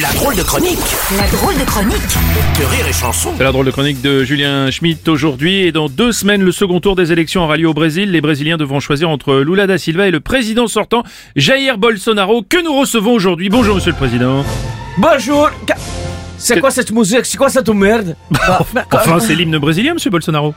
La drôle de chronique La drôle de chronique de rire et chanson. C'est la drôle de chronique de Julien Schmitt aujourd'hui et dans deux semaines le second tour des élections aura lieu au Brésil. Les Brésiliens devront choisir entre Lula da Silva et le président sortant Jair Bolsonaro que nous recevons aujourd'hui? Bonjour monsieur le président. Bonjour C'est quoi cette musique? C'est quoi cette merde? Bah, Enfin c'est l'hymne brésilien monsieur Bolsonaro.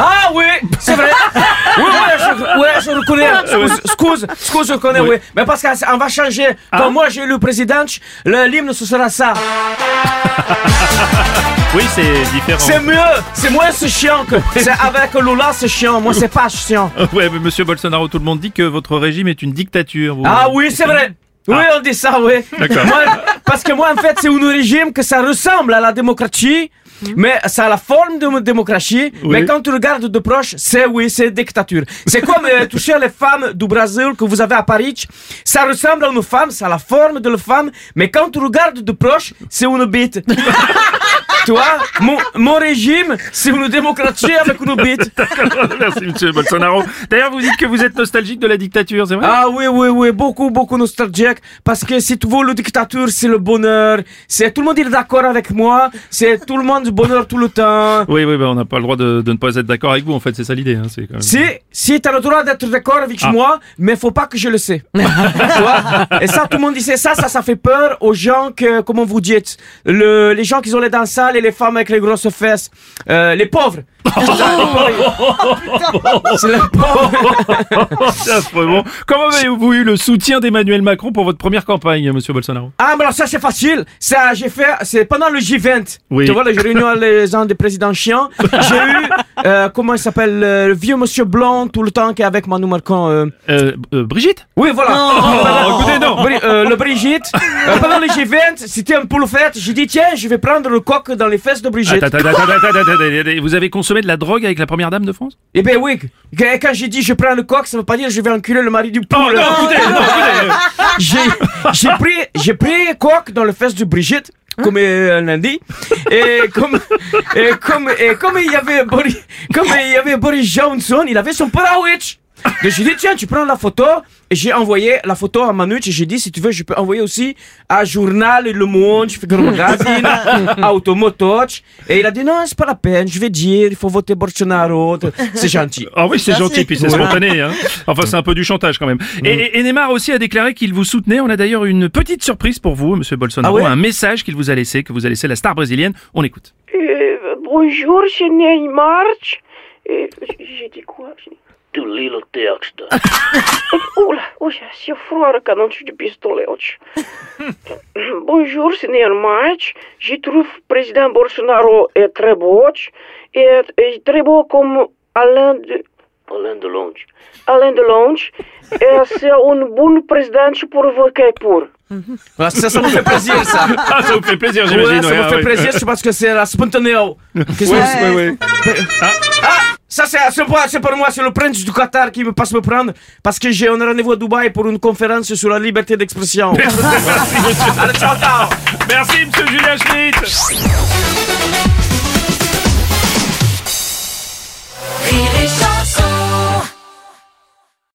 Ah oui, c'est vrai Oui, oui, ouais, je reconnais Excuse, excuse, je connais, oui, Mais parce qu'on va changer. Quand moi j'ai le président, le- l'hymne ce sera ça. Oui c'est différent. C'est mieux. C'est moins c'est chiant que C'est avec Lula c'est chiant. Moi c'est pas chiant. Ouais mais monsieur Bolsonaro tout le monde dit que votre régime est une dictature. Vous- Ah oui, c'est vrai. Oui, on dit ça, oui. D'accord. Parce que moi, en fait, c'est un régime que ça ressemble à la démocratie, mais ça a la forme de démocratie. Oui. Mais quand tu regardes de proche, c'est oui, c'est dictature. C'est comme euh, toucher les femmes du Brésil que vous avez à Paris. Ça ressemble à une femme, ça a la forme de la femme, mais quand tu regardes de proche, c'est une bite. tu vois, mon, mon régime, c'est une démocratie avec une bite. Merci monsieur Bolsonaro. D'ailleurs vous dites que vous êtes nostalgique de la dictature, c'est vrai? Ah oui, oui, oui, beaucoup, beaucoup nostalgique. Parce que si tu veux, la dictature, c'est le bonheur. C'est tout le monde est d'accord avec moi. C'est tout le monde du bonheur tout le temps. Oui oui bah, on n'a pas le droit de, de ne pas être d'accord avec vous en fait c'est ça l'idée. Hein, c'est quand même... Si, si t'as le droit d'être d'accord avec Ah. moi, mais faut pas que je le sais. Tu vois Et ça, tout le monde disait ça, ça, ça fait peur aux gens que, comment vous dites, le, les gens qui ont les dents sales et les femmes avec les grosses fesses, euh, les pauvres. C'est. C'est Comment avez-vous eu le soutien d'Emmanuel Macron pour votre première campagne, monsieur Bolsonaro? Ah, mais alors ça, c'est facile. Ça, j'ai fait, c'est pendant le J20. Oui. Tu vois, les gens des présidents chiants. J'ai eu, euh, comment il s'appelle, euh, le vieux monsieur blanc tout le temps qui est avec Manu Marcon. euh. euh, euh, Brigitte? Oui, voilà. Oh, écoutez, non. Bri- euh, le Brigitte. Euh, pendant le J20, c'était un peu le fête. J'ai dit, tiens, je vais prendre le coq dans les fesses de Brigitte. Attends, attends, attends, attends, attends, attends, attends, Vous avez consommé de la drogue avec la première dame de France? Eh ben oui. Qu- Quand j'ai dit je prends le coq, ça veut pas dire je vais enculer le mari du poule. Oh, non, écoutez, non, écoutez. j'ai j'ai pris j'ai pris coq dans le fesses de Brigitte comme euh, lundi et comme et comme et comme il y avait Boris comme il y avait Boris Johnson il avait son parawitch donc j'ai dit tiens tu prends la photo et j'ai envoyé la photo à Manu et j'ai dit si tu veux je peux envoyer aussi à Journal Le Monde je fais magazine à Automotoch et il a dit non c'est pas la peine je vais dire il faut voter Bolsonaro c'est gentil Ah oui, c'est gentil, puis c'est spontané. Hein. Enfin, c'est un peu du chantage quand même. Et, et- et Neymar aussi a déclaré qu'il vous soutenait. On a d'ailleurs une petite surprise pour vous, monsieur Bolsonaro. Ah ouais un message qu'il vous a laissé, que vous a laissé la star brésilienne. On écoute. Euh, bonjour, c'est Neymar. Et j'ai dit quoi J'ai dit, Tu lis le texte. Oula, oh, j'ai froid le canon du pistolet. bonjour, c'est Neymar. Je trouve le président Bolsonaro est très beau. Et, et très beau comme Alain de... Alain Delonge. Alain Delonge. Et c'est un bon président pour voter pour. Ah, ça ça me fait plaisir ça Ah, ça vous fait plaisir, Ouais, j'imagine. ça ouais, me fait ouais. plaisir, c'est parce que c'est la spontanéo. Qu'est-ce que Ouais, ouais. Ah, ça, c'est pour moi, c'est le prince du Qatar qui me passe me prendre parce que j'ai un rendez-vous à Dubaï pour une conférence sur la liberté d'expression. Merci, monsieur. Merci, monsieur Julien Schmitt.